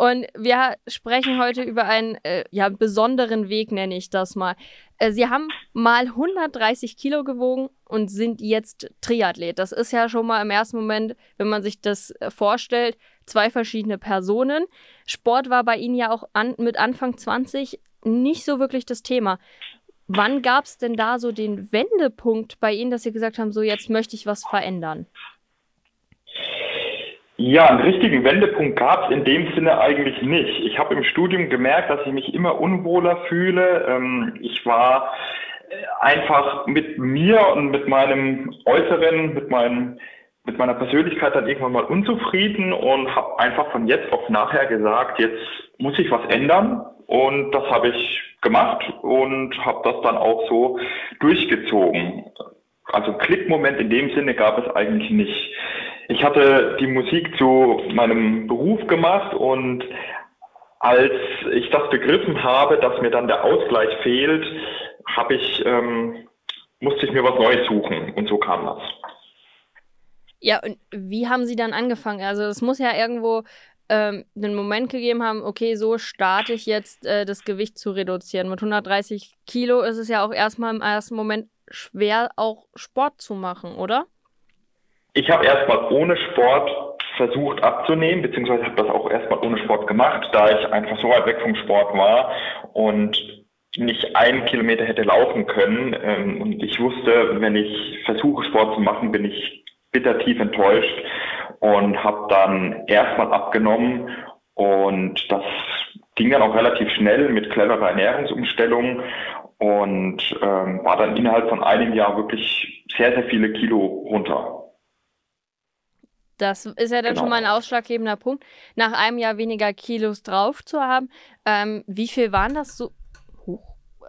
Und wir sprechen heute über einen äh, ja, besonderen Weg, nenne ich das mal. Äh, Sie haben mal 130 Kilo gewogen und sind jetzt Triathlet. Das ist ja schon mal im ersten Moment, wenn man sich das äh, vorstellt, zwei verschiedene Personen. Sport war bei Ihnen ja auch an, mit Anfang 20 nicht so wirklich das Thema. Wann gab es denn da so den Wendepunkt bei Ihnen, dass Sie gesagt haben, so jetzt möchte ich was verändern? Ja, einen richtigen Wendepunkt gab es in dem Sinne eigentlich nicht. Ich habe im Studium gemerkt, dass ich mich immer unwohler fühle. Ähm, ich war äh, einfach mit mir und mit meinem Äußeren, mit meinem mit meiner Persönlichkeit dann irgendwann mal unzufrieden und habe einfach von jetzt auf nachher gesagt, jetzt muss ich was ändern und das habe ich gemacht und habe das dann auch so durchgezogen. Also Klickmoment in dem Sinne gab es eigentlich nicht. Ich hatte die Musik zu meinem Beruf gemacht und als ich das begriffen habe, dass mir dann der Ausgleich fehlt, habe ich ähm, musste ich mir was Neues suchen und so kam das. Ja, und wie haben Sie dann angefangen? Also es muss ja irgendwo ähm, einen Moment gegeben haben, okay, so starte ich jetzt äh, das Gewicht zu reduzieren. Mit 130 Kilo ist es ja auch erstmal im ersten Moment schwer, auch Sport zu machen, oder? Ich habe erstmal ohne Sport versucht abzunehmen, beziehungsweise habe das auch erstmal ohne Sport gemacht, da ich einfach so weit weg vom Sport war und nicht einen Kilometer hätte laufen können. Ähm, und ich wusste, wenn ich versuche, Sport zu machen, bin ich bitter tief enttäuscht und habe dann erstmal abgenommen und das ging dann auch relativ schnell mit cleverer Ernährungsumstellung und ähm, war dann innerhalb von einem Jahr wirklich sehr, sehr viele Kilo runter. Das ist ja dann genau. schon mal ein ausschlaggebender Punkt, nach einem Jahr weniger Kilos drauf zu haben. Ähm, wie viel waren das so?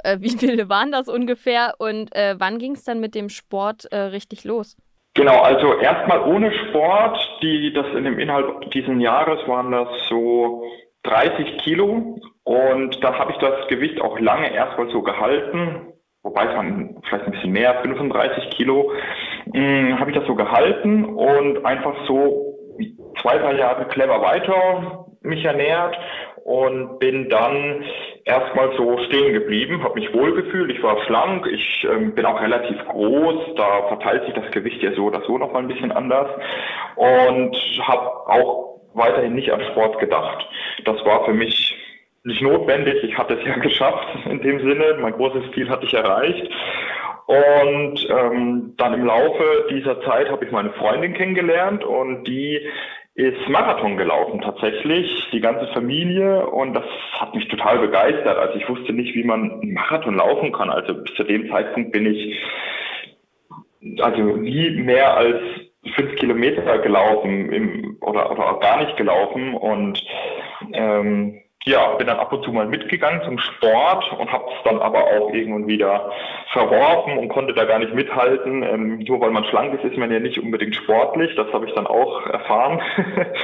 Äh, wie viele waren das ungefähr und äh, wann ging es dann mit dem Sport äh, richtig los? Genau, also erstmal ohne Sport, die das in dem Inhalt diesen Jahres waren das so 30 Kilo und dann habe ich das Gewicht auch lange erstmal so gehalten, wobei es waren vielleicht ein bisschen mehr, 35 Kilo, hm, habe ich das so gehalten und einfach so zwei, drei Jahre clever weiter mich ernährt und bin dann erstmal so stehen geblieben, habe mich wohlgefühlt, ich war schlank, ich ähm, bin auch relativ groß, da verteilt sich das Gewicht ja so oder so nochmal ein bisschen anders und habe auch weiterhin nicht an Sport gedacht. Das war für mich nicht notwendig, ich hatte es ja geschafft in dem Sinne, mein großes Ziel hatte ich erreicht. Und ähm, dann im Laufe dieser Zeit habe ich meine Freundin kennengelernt und die ist Marathon gelaufen tatsächlich, die ganze Familie und das hat mich total begeistert. Also ich wusste nicht, wie man einen Marathon laufen kann. Also bis zu dem Zeitpunkt bin ich also nie mehr als fünf Kilometer gelaufen im, oder, oder auch gar nicht gelaufen und ähm, ja, bin dann ab und zu mal mitgegangen zum Sport und habe es dann aber auch irgendwann wieder verworfen und konnte da gar nicht mithalten. Ähm, nur weil man schlank ist, ist man ja nicht unbedingt sportlich. Das habe ich dann auch erfahren.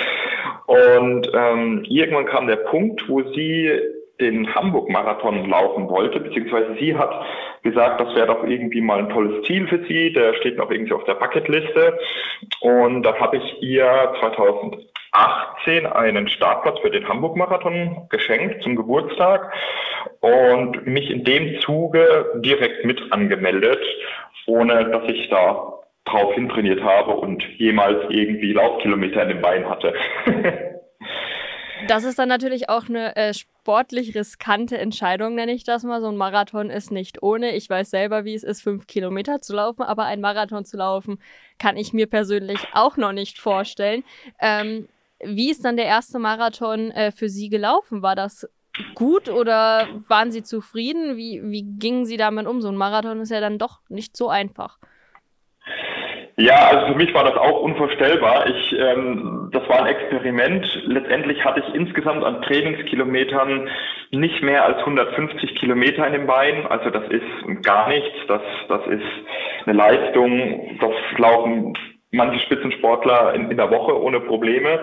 und ähm, irgendwann kam der Punkt, wo sie den Hamburg-Marathon laufen wollte, beziehungsweise sie hat gesagt, das wäre doch irgendwie mal ein tolles Ziel für sie, der steht noch irgendwie auf der Bucketliste. Und dann habe ich ihr 2000 18 einen Startplatz für den Hamburg-Marathon geschenkt zum Geburtstag und mich in dem Zuge direkt mit angemeldet, ohne dass ich da drauf hintrainiert habe und jemals irgendwie Laufkilometer in den Beinen hatte. Das ist dann natürlich auch eine äh, sportlich riskante Entscheidung, nenne ich das mal. So ein Marathon ist nicht ohne. Ich weiß selber, wie es ist, fünf Kilometer zu laufen, aber ein Marathon zu laufen, kann ich mir persönlich auch noch nicht vorstellen. Ähm, wie ist dann der erste Marathon äh, für Sie gelaufen? War das gut oder waren Sie zufrieden? Wie, wie gingen Sie damit um? So ein Marathon ist ja dann doch nicht so einfach. Ja, also für mich war das auch unvorstellbar. Ich, ähm, das war ein Experiment. Letztendlich hatte ich insgesamt an Trainingskilometern nicht mehr als 150 Kilometer in den Beinen. Also das ist gar nichts. Das, das ist eine Leistung. Das laufen manche Spitzensportler in, in der Woche ohne Probleme.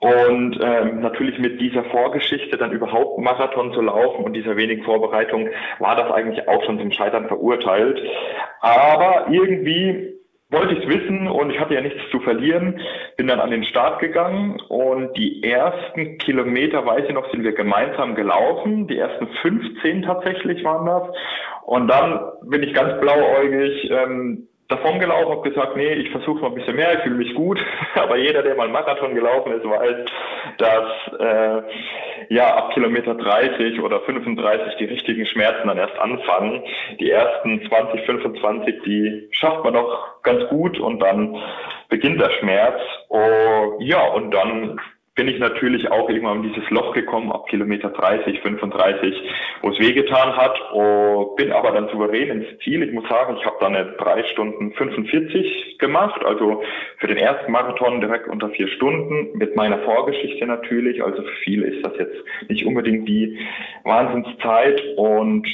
Und ähm, natürlich mit dieser Vorgeschichte dann überhaupt Marathon zu laufen und dieser wenigen Vorbereitung war das eigentlich auch schon zum Scheitern verurteilt. Aber irgendwie wollte ich es wissen und ich hatte ja nichts zu verlieren, bin dann an den Start gegangen und die ersten Kilometer, weiß ich noch, sind wir gemeinsam gelaufen. Die ersten 15 tatsächlich waren das. Und dann bin ich ganz blauäugig ähm, davon gelaufen, habe gesagt, nee, ich versuche mal ein bisschen mehr, ich fühle mich gut. Aber jeder, der mal Marathon gelaufen ist, weiß, dass äh, ja ab Kilometer 30 oder 35 die richtigen Schmerzen dann erst anfangen. Die ersten 20, 25, die schafft man noch ganz gut und dann beginnt der Schmerz. Oh, ja, und dann bin ich natürlich auch irgendwann in dieses Loch gekommen, ab Kilometer 30, 35, wo es wehgetan hat, oh, bin aber dann souverän ins Ziel. Ich muss sagen, ich habe dann eine 3 Stunden 45 gemacht, also für den ersten Marathon direkt unter vier Stunden, mit meiner Vorgeschichte natürlich, also für viele ist das jetzt nicht unbedingt die Wahnsinnszeit und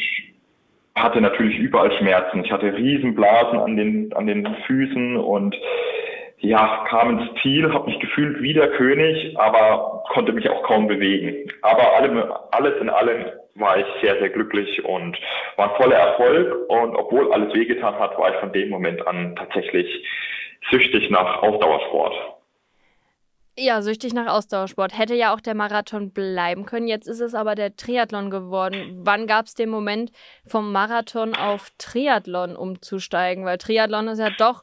hatte natürlich überall Schmerzen. Ich hatte Riesenblasen an den, an den Füßen und ja, kam ins Ziel, habe mich gefühlt wie der König, aber konnte mich auch kaum bewegen. Aber alle, alles in allem war ich sehr, sehr glücklich und war ein voller Erfolg. Und obwohl alles wehgetan hat, war ich von dem Moment an tatsächlich süchtig nach Ausdauersport. Ja, süchtig nach Ausdauersport. Hätte ja auch der Marathon bleiben können. Jetzt ist es aber der Triathlon geworden. Wann gab es den Moment, vom Marathon auf Triathlon umzusteigen? Weil Triathlon ist ja doch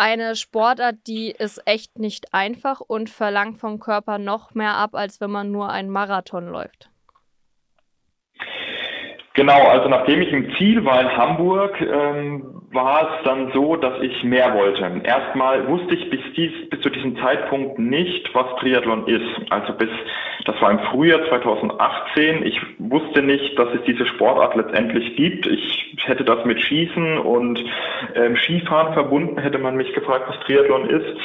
eine Sportart, die ist echt nicht einfach und verlangt vom Körper noch mehr ab, als wenn man nur einen Marathon läuft. Genau, also nachdem ich im Ziel war in Hamburg, ähm, war es dann so, dass ich mehr wollte. Erstmal wusste ich bis, dies, bis zu diesem Zeitpunkt nicht, was Triathlon ist. Also bis, das war im Frühjahr 2018. Ich wusste nicht, dass es diese Sportart letztendlich gibt. Ich hätte das mit Schießen und ähm, Skifahren verbunden, hätte man mich gefragt, was Triathlon ist.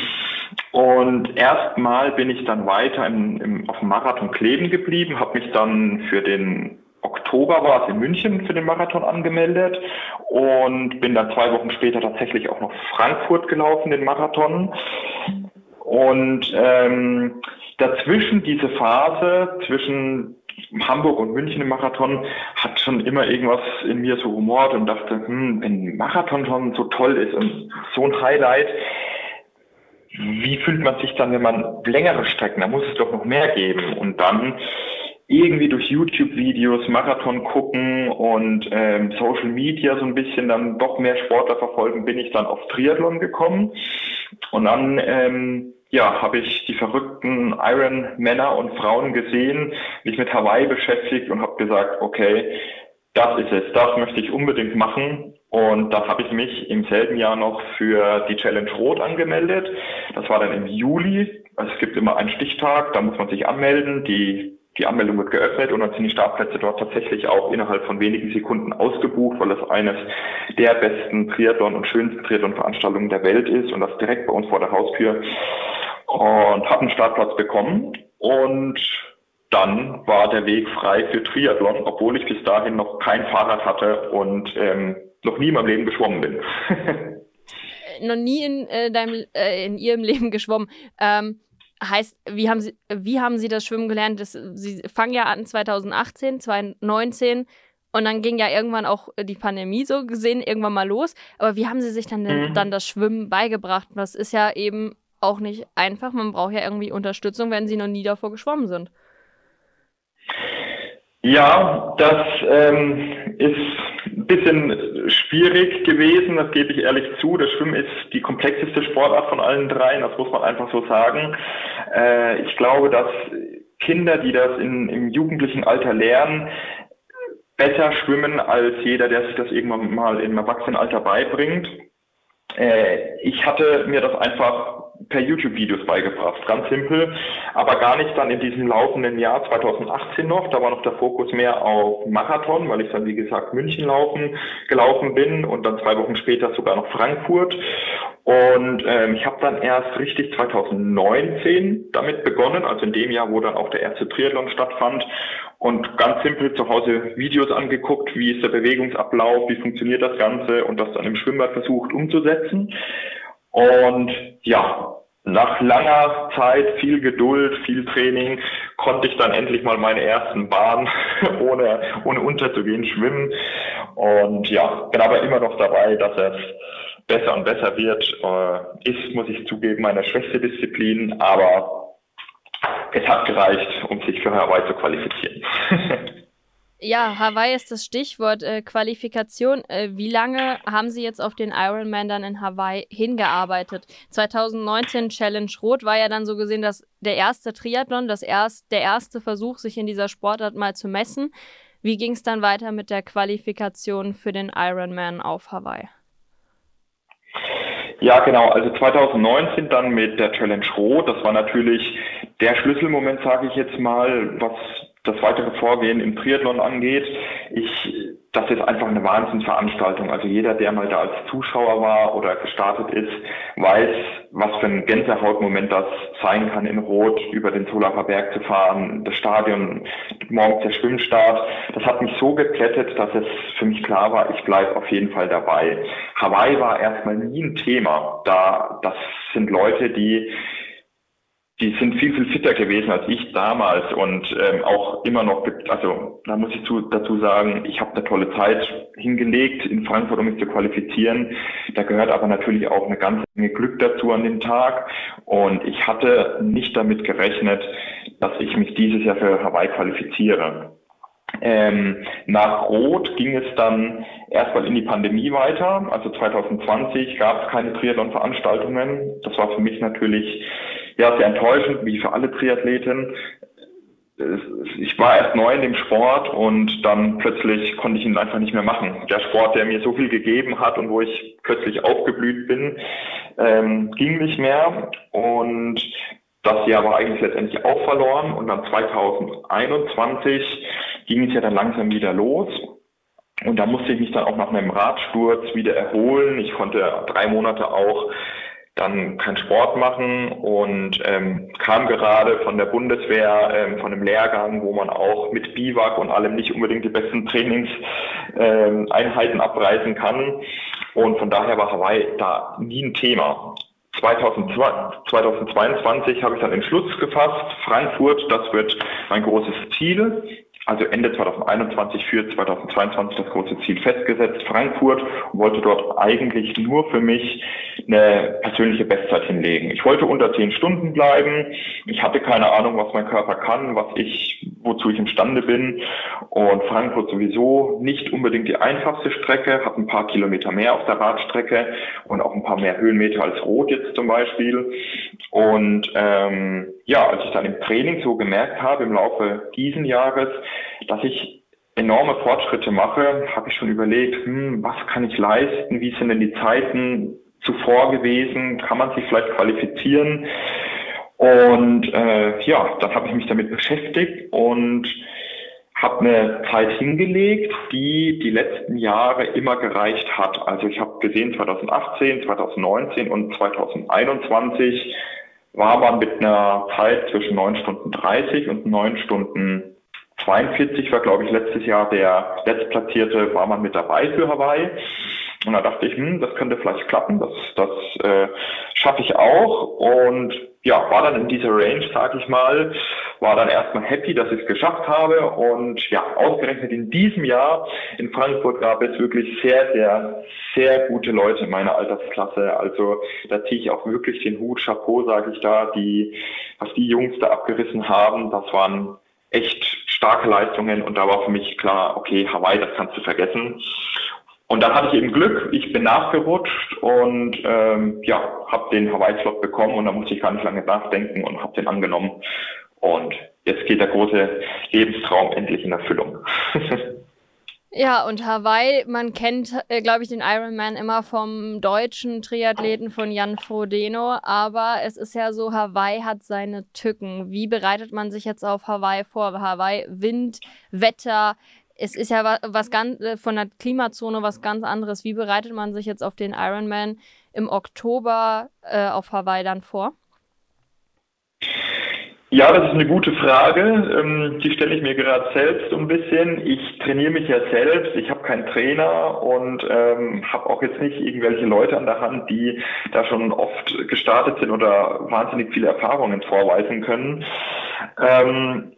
Und erstmal bin ich dann weiter im, im, auf dem Marathon kleben geblieben, habe mich dann für den Oktober war es in München für den Marathon angemeldet und bin dann zwei Wochen später tatsächlich auch noch Frankfurt gelaufen, den Marathon. Und ähm, dazwischen diese Phase zwischen Hamburg und München im Marathon hat schon immer irgendwas in mir so humort und dachte, hm, wenn Marathon schon so toll ist und so ein Highlight, wie fühlt man sich dann, wenn man längere Strecken, da muss es doch noch mehr geben. Und dann irgendwie durch YouTube-Videos Marathon gucken und ähm, Social Media so ein bisschen dann doch mehr Sportler verfolgen, bin ich dann auf Triathlon gekommen. Und dann ähm, ja, habe ich die verrückten Iron-Männer und Frauen gesehen, mich mit Hawaii beschäftigt und habe gesagt, okay, das ist es, das möchte ich unbedingt machen. Und dann habe ich mich im selben Jahr noch für die Challenge Rot angemeldet. Das war dann im Juli. Also es gibt immer einen Stichtag, da muss man sich anmelden. Die die Anmeldung wird geöffnet und dann sind die Startplätze dort tatsächlich auch innerhalb von wenigen Sekunden ausgebucht, weil das eines der besten Triathlon- und schönsten Triathlon-Veranstaltungen der Welt ist und das direkt bei uns vor der Haustür. Und habe einen Startplatz bekommen und dann war der Weg frei für Triathlon, obwohl ich bis dahin noch kein Fahrrad hatte und ähm, noch nie in meinem Leben geschwommen bin. noch nie in, äh, deinem, äh, in Ihrem Leben geschwommen. Ähm, Heißt, wie haben Sie, wie haben Sie das Schwimmen gelernt? Das, Sie fangen ja an 2018, 2019 und dann ging ja irgendwann auch die Pandemie so gesehen irgendwann mal los. Aber wie haben Sie sich dann, mhm. dann das Schwimmen beigebracht? Das ist ja eben auch nicht einfach. Man braucht ja irgendwie Unterstützung, wenn Sie noch nie davor geschwommen sind. Ja, das ähm, ist ein bisschen schwierig gewesen, das gebe ich ehrlich zu. Das Schwimmen ist die komplexeste Sportart von allen dreien, das muss man einfach so sagen. Äh, ich glaube, dass Kinder, die das in, im jugendlichen Alter lernen, besser schwimmen als jeder, der sich das irgendwann mal im Erwachsenenalter beibringt. Äh, ich hatte mir das einfach per YouTube-Videos beigebracht, ganz simpel, aber gar nicht dann in diesem laufenden Jahr 2018 noch. Da war noch der Fokus mehr auf Marathon, weil ich dann wie gesagt München laufen gelaufen bin und dann zwei Wochen später sogar noch Frankfurt. Und ähm, ich habe dann erst richtig 2019 damit begonnen, also in dem Jahr, wo dann auch der erste Triathlon stattfand und ganz simpel zu Hause Videos angeguckt, wie ist der Bewegungsablauf, wie funktioniert das Ganze und das dann im Schwimmbad versucht umzusetzen. Und ja, nach langer Zeit, viel Geduld, viel Training, konnte ich dann endlich mal meine ersten Bahn ohne, ohne unterzugehen schwimmen. Und ja, bin aber immer noch dabei, dass es besser und besser wird, äh, ist, muss ich zugeben, meine schwächste Disziplin, aber es hat gereicht, um sich für Hawaii zu qualifizieren. Ja, Hawaii ist das Stichwort äh, Qualifikation. Äh, wie lange haben Sie jetzt auf den Ironman dann in Hawaii hingearbeitet? 2019 Challenge Rot war ja dann so gesehen dass der erste Triathlon, das erst, der erste Versuch, sich in dieser Sportart mal zu messen. Wie ging es dann weiter mit der Qualifikation für den Ironman auf Hawaii? Ja, genau. Also 2019 dann mit der Challenge Rot. Das war natürlich der Schlüsselmoment, sage ich jetzt mal, was das weitere Vorgehen im Triathlon angeht. Ich, das ist einfach eine Wahnsinnsveranstaltung. Also jeder, der mal da als Zuschauer war oder gestartet ist, weiß, was für ein Gänsehautmoment das sein kann, in Rot über den Solacher Berg zu fahren, das Stadion, morgens der Schwimmstart. Das hat mich so geplättet, dass es für mich klar war, ich bleibe auf jeden Fall dabei. Hawaii war erstmal nie ein Thema. Da, das sind Leute, die die sind viel, viel fitter gewesen als ich damals und ähm, auch immer noch, also da muss ich zu, dazu sagen, ich habe eine tolle Zeit hingelegt in Frankfurt, um mich zu qualifizieren. Da gehört aber natürlich auch eine ganze Menge Glück dazu an dem Tag und ich hatte nicht damit gerechnet, dass ich mich dieses Jahr für Hawaii qualifiziere. Ähm, nach Rot ging es dann erstmal in die Pandemie weiter. Also 2020 gab es keine Triathlon-Veranstaltungen. Das war für mich natürlich ja, sehr enttäuschend, wie für alle Triathleten. Ich war erst neu in dem Sport und dann plötzlich konnte ich ihn einfach nicht mehr machen. Der Sport, der mir so viel gegeben hat und wo ich plötzlich aufgeblüht bin, ähm, ging nicht mehr. Und das Jahr war eigentlich letztendlich auch verloren. Und dann 2021 ging es ja dann langsam wieder los. Und da musste ich mich dann auch nach einem Radsturz wieder erholen. Ich konnte drei Monate auch dann keinen Sport machen und ähm, kam gerade von der Bundeswehr, ähm, von einem Lehrgang, wo man auch mit Biwak und allem nicht unbedingt die besten Trainingseinheiten ähm, abreißen kann. Und von daher war Hawaii da nie ein Thema. 2022 habe ich dann den Schluss gefasst. Frankfurt, das wird mein großes Ziel also Ende 2021 für 2022 das große Ziel festgesetzt, Frankfurt, und wollte dort eigentlich nur für mich eine persönliche Bestzeit hinlegen. Ich wollte unter zehn Stunden bleiben. Ich hatte keine Ahnung, was mein Körper kann, was ich, wozu ich imstande bin. Und Frankfurt sowieso nicht unbedingt die einfachste Strecke, hat ein paar Kilometer mehr auf der Radstrecke und auch ein paar mehr Höhenmeter als Rot jetzt zum Beispiel. Und ähm, ja, als ich dann im Training so gemerkt habe im Laufe diesen Jahres, dass ich enorme Fortschritte mache, habe ich schon überlegt, hm, was kann ich leisten, wie sind denn die Zeiten zuvor gewesen, kann man sich vielleicht qualifizieren? Und äh, ja, dann habe ich mich damit beschäftigt und habe eine Zeit hingelegt, die die letzten Jahre immer gereicht hat. Also ich habe gesehen 2018, 2019 und 2021 war man mit einer Zeit zwischen 9 Stunden 30 und 9 Stunden 42 war, glaube ich, letztes Jahr der letztplatzierte, war man mit dabei für Hawaii. Und da dachte ich, hm, das könnte vielleicht klappen, das, das äh, schaffe ich auch. Und ja, war dann in dieser Range, sage ich mal, war dann erstmal happy, dass ich es geschafft habe. Und ja, ausgerechnet in diesem Jahr in Frankfurt gab es wirklich sehr, sehr, sehr gute Leute in meiner Altersklasse. Also da ziehe ich auch wirklich den Hut, Chapeau, sage ich da, die, was die Jungs da abgerissen haben, das waren echt starke Leistungen und da war für mich klar, okay, Hawaii, das kannst du vergessen. Und dann hatte ich eben Glück, ich bin nachgerutscht und ähm, ja, habe den Hawaii-Slot bekommen und da musste ich gar nicht lange nachdenken und habe den angenommen. Und jetzt geht der große Lebenstraum endlich in Erfüllung. Ja, und Hawaii, man kennt, äh, glaube ich, den Ironman immer vom deutschen Triathleten von Jan Frodeno, aber es ist ja so, Hawaii hat seine Tücken. Wie bereitet man sich jetzt auf Hawaii vor? Hawaii, Wind, Wetter, es ist ja was, was ganz äh, von der Klimazone was ganz anderes. Wie bereitet man sich jetzt auf den Ironman im Oktober äh, auf Hawaii dann vor? Ja, das ist eine gute Frage. Ähm, die stelle ich mir gerade selbst ein bisschen. Ich trainiere mich ja selbst. Ich habe keinen Trainer und ähm, habe auch jetzt nicht irgendwelche Leute an der Hand, die da schon oft gestartet sind oder wahnsinnig viele Erfahrungen vorweisen können. Ähm,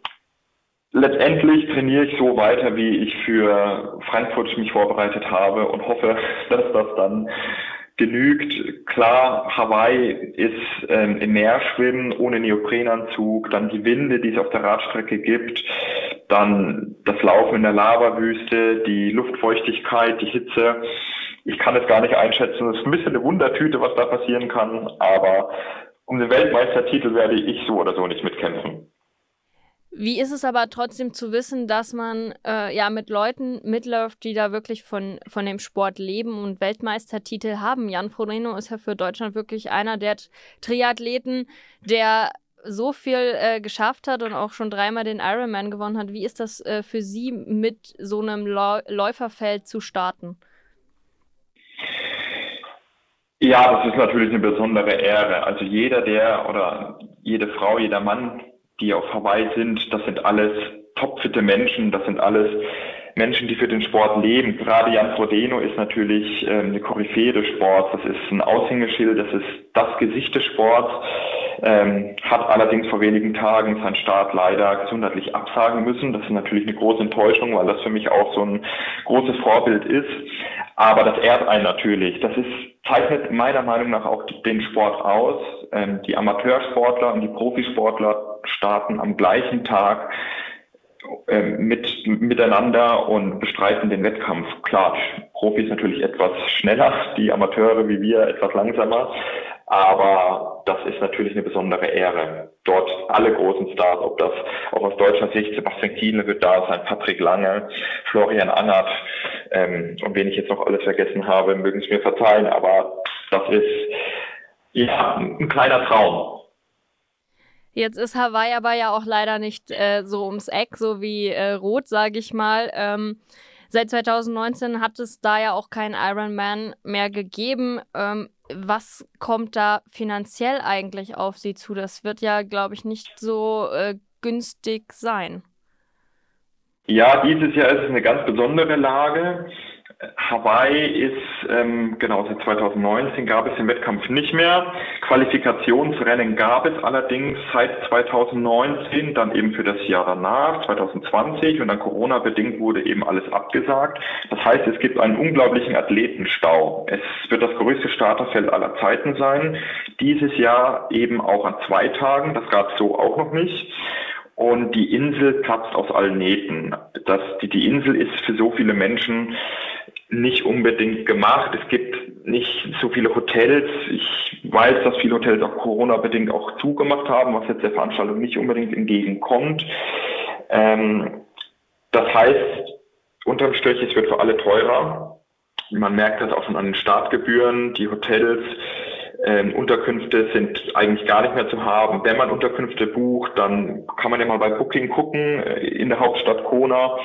letztendlich trainiere ich so weiter, wie ich für Frankfurt mich vorbereitet habe und hoffe, dass das dann genügt. Klar, Hawaii ist ähm, im Meer schwimmen ohne Neoprenanzug, dann die Winde, die es auf der Radstrecke gibt, dann das Laufen in der Lavawüste, die Luftfeuchtigkeit, die Hitze. Ich kann es gar nicht einschätzen. Es ist ein bisschen eine Wundertüte, was da passieren kann, aber um den Weltmeistertitel werde ich so oder so nicht mitkämpfen. Wie ist es aber trotzdem zu wissen, dass man äh, ja mit Leuten mitläuft, die da wirklich von, von dem Sport leben und Weltmeistertitel haben? Jan Frodeno ist ja für Deutschland wirklich einer der Triathleten, der so viel äh, geschafft hat und auch schon dreimal den Ironman gewonnen hat. Wie ist das äh, für Sie, mit so einem Läuferfeld zu starten? Ja, das ist natürlich eine besondere Ehre. Also jeder, der oder jede Frau, jeder Mann, die auf Hawaii sind, das sind alles topfitte Menschen, das sind alles Menschen, die für den Sport leben. Gerade Jan Frodeno ist natürlich ähm, eine Koryphäe des Sports. Das ist ein Aushängeschild, das ist das Gesicht des Sports. Ähm, hat allerdings vor wenigen Tagen seinen Start leider gesundheitlich absagen müssen. Das ist natürlich eine große Enttäuschung, weil das für mich auch so ein großes Vorbild ist. Aber das ehrt einen natürlich. Das ist, zeichnet meiner Meinung nach auch den Sport aus. Ähm, die Amateursportler und die Profisportler starten am gleichen Tag ähm, mit, miteinander und bestreiten den Wettkampf. Klar, Profis natürlich etwas schneller, die Amateure wie wir etwas langsamer. Aber das ist natürlich eine besondere Ehre. Dort alle großen Stars, ob das auch aus deutscher Sicht Sebastian Kienle wird da sein, Patrick Lange, Florian Angert ähm, und wen ich jetzt noch alles vergessen habe, mögen es mir verzeihen, aber das ist ja ein kleiner Traum. Jetzt ist Hawaii aber ja auch leider nicht äh, so ums Eck, so wie äh, Rot, sage ich mal. Ähm, seit 2019 hat es da ja auch keinen Ironman mehr gegeben. Ähm, was kommt da finanziell eigentlich auf Sie zu? Das wird ja, glaube ich, nicht so äh, günstig sein. Ja, dieses Jahr ist es eine ganz besondere Lage. Hawaii ist, ähm, genau, seit 2019 gab es den Wettkampf nicht mehr. Qualifikationsrennen gab es allerdings seit 2019, dann eben für das Jahr danach, 2020 und dann Corona-bedingt wurde eben alles abgesagt. Das heißt, es gibt einen unglaublichen Athletenstau. Es wird das größte Starterfeld aller Zeiten sein. Dieses Jahr eben auch an zwei Tagen. Das gab es so auch noch nicht und die Insel platzt aus allen Nähten. Das, die, die Insel ist für so viele Menschen nicht unbedingt gemacht. Es gibt nicht so viele Hotels. Ich weiß, dass viele Hotels auch Corona-bedingt auch zugemacht haben, was jetzt der Veranstaltung nicht unbedingt entgegenkommt. Ähm, das heißt, unterm Strich, es wird für alle teurer. Man merkt das auch schon an den Startgebühren. Die Hotels, ähm, Unterkünfte sind eigentlich gar nicht mehr zu haben. Wenn man Unterkünfte bucht, dann kann man ja mal bei Booking gucken. Äh, in der Hauptstadt Kona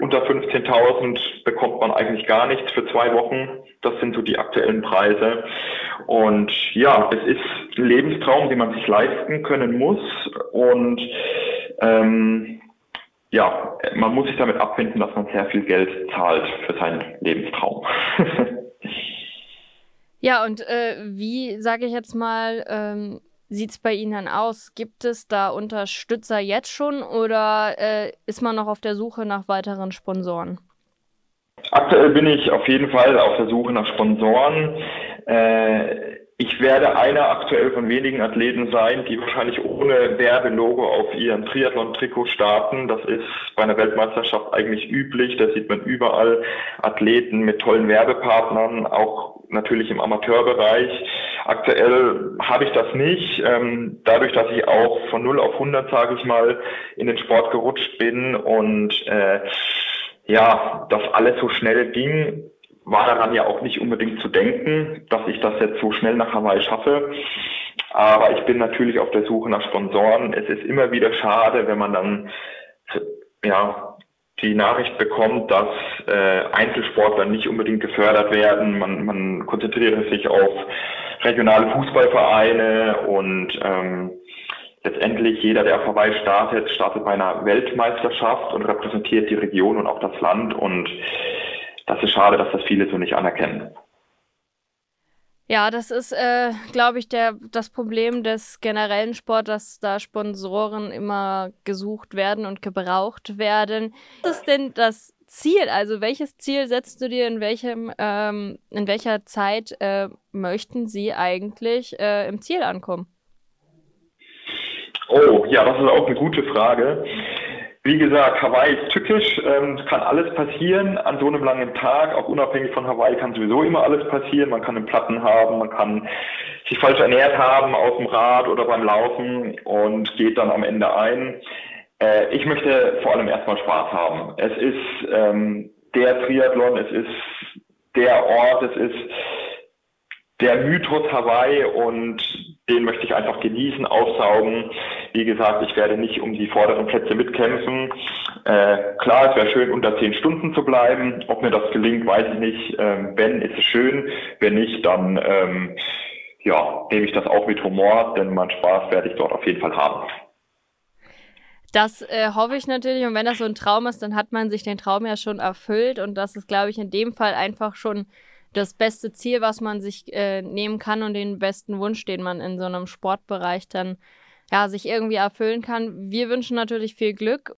unter 15.000 bekommt man eigentlich gar nichts für zwei Wochen. Das sind so die aktuellen Preise. Und ja, es ist ein Lebenstraum, den man sich leisten können muss. Und ähm, ja, man muss sich damit abfinden, dass man sehr viel Geld zahlt für seinen Lebenstraum. ja, und äh, wie, sage ich jetzt mal, ähm, sieht es bei Ihnen aus? Gibt es da Unterstützer jetzt schon oder äh, ist man noch auf der Suche nach weiteren Sponsoren? Aktuell bin ich auf jeden Fall auf der Suche nach Sponsoren. Äh, ich werde einer aktuell von wenigen Athleten sein, die wahrscheinlich ohne Werbelogo auf ihren Triathlon-Trikot starten. Das ist bei einer Weltmeisterschaft eigentlich üblich. Da sieht man überall Athleten mit tollen Werbepartnern, auch natürlich im Amateurbereich. Aktuell habe ich das nicht. Ähm, dadurch, dass ich auch von 0 auf 100, sage ich mal, in den Sport gerutscht bin und äh, ja, das alles so schnell ging, war daran ja auch nicht unbedingt zu denken, dass ich das jetzt so schnell nach Hawaii schaffe. Aber ich bin natürlich auf der Suche nach Sponsoren. Es ist immer wieder schade, wenn man dann ja, die Nachricht bekommt, dass äh, Einzelsportler nicht unbedingt gefördert werden. Man, man konzentriert sich auf regionale Fußballvereine und ähm, letztendlich jeder, der auf Hawaii startet, startet bei einer Weltmeisterschaft und repräsentiert die Region und auch das Land und das ist schade, dass das viele so nicht anerkennen. Ja, das ist, äh, glaube ich, der, das Problem des generellen Sports, dass da Sponsoren immer gesucht werden und gebraucht werden. Was ist denn das Ziel? Also welches Ziel setzt du dir in welchem, ähm, in welcher Zeit äh, möchten Sie eigentlich äh, im Ziel ankommen? Oh, ja, das ist auch eine gute Frage. Wie gesagt, Hawaii ist tückisch, ähm, kann alles passieren an so einem langen Tag. Auch unabhängig von Hawaii kann sowieso immer alles passieren. Man kann einen Platten haben, man kann sich falsch ernährt haben auf dem Rad oder beim Laufen und geht dann am Ende ein. Äh, ich möchte vor allem erstmal Spaß haben. Es ist ähm, der Triathlon, es ist der Ort, es ist der Mythos Hawaii und den möchte ich einfach genießen, aufsaugen. Wie gesagt, ich werde nicht um die vorderen Plätze mitkämpfen. Äh, klar, es wäre schön, unter zehn Stunden zu bleiben. Ob mir das gelingt, weiß ich nicht. Ähm, wenn, ist es schön. Wenn nicht, dann ähm, ja, nehme ich das auch mit Humor, denn meinen Spaß werde ich dort auf jeden Fall haben. Das äh, hoffe ich natürlich. Und wenn das so ein Traum ist, dann hat man sich den Traum ja schon erfüllt. Und das ist, glaube ich, in dem Fall einfach schon das beste Ziel, was man sich äh, nehmen kann und den besten Wunsch, den man in so einem Sportbereich dann ja, sich irgendwie erfüllen kann. Wir wünschen natürlich viel Glück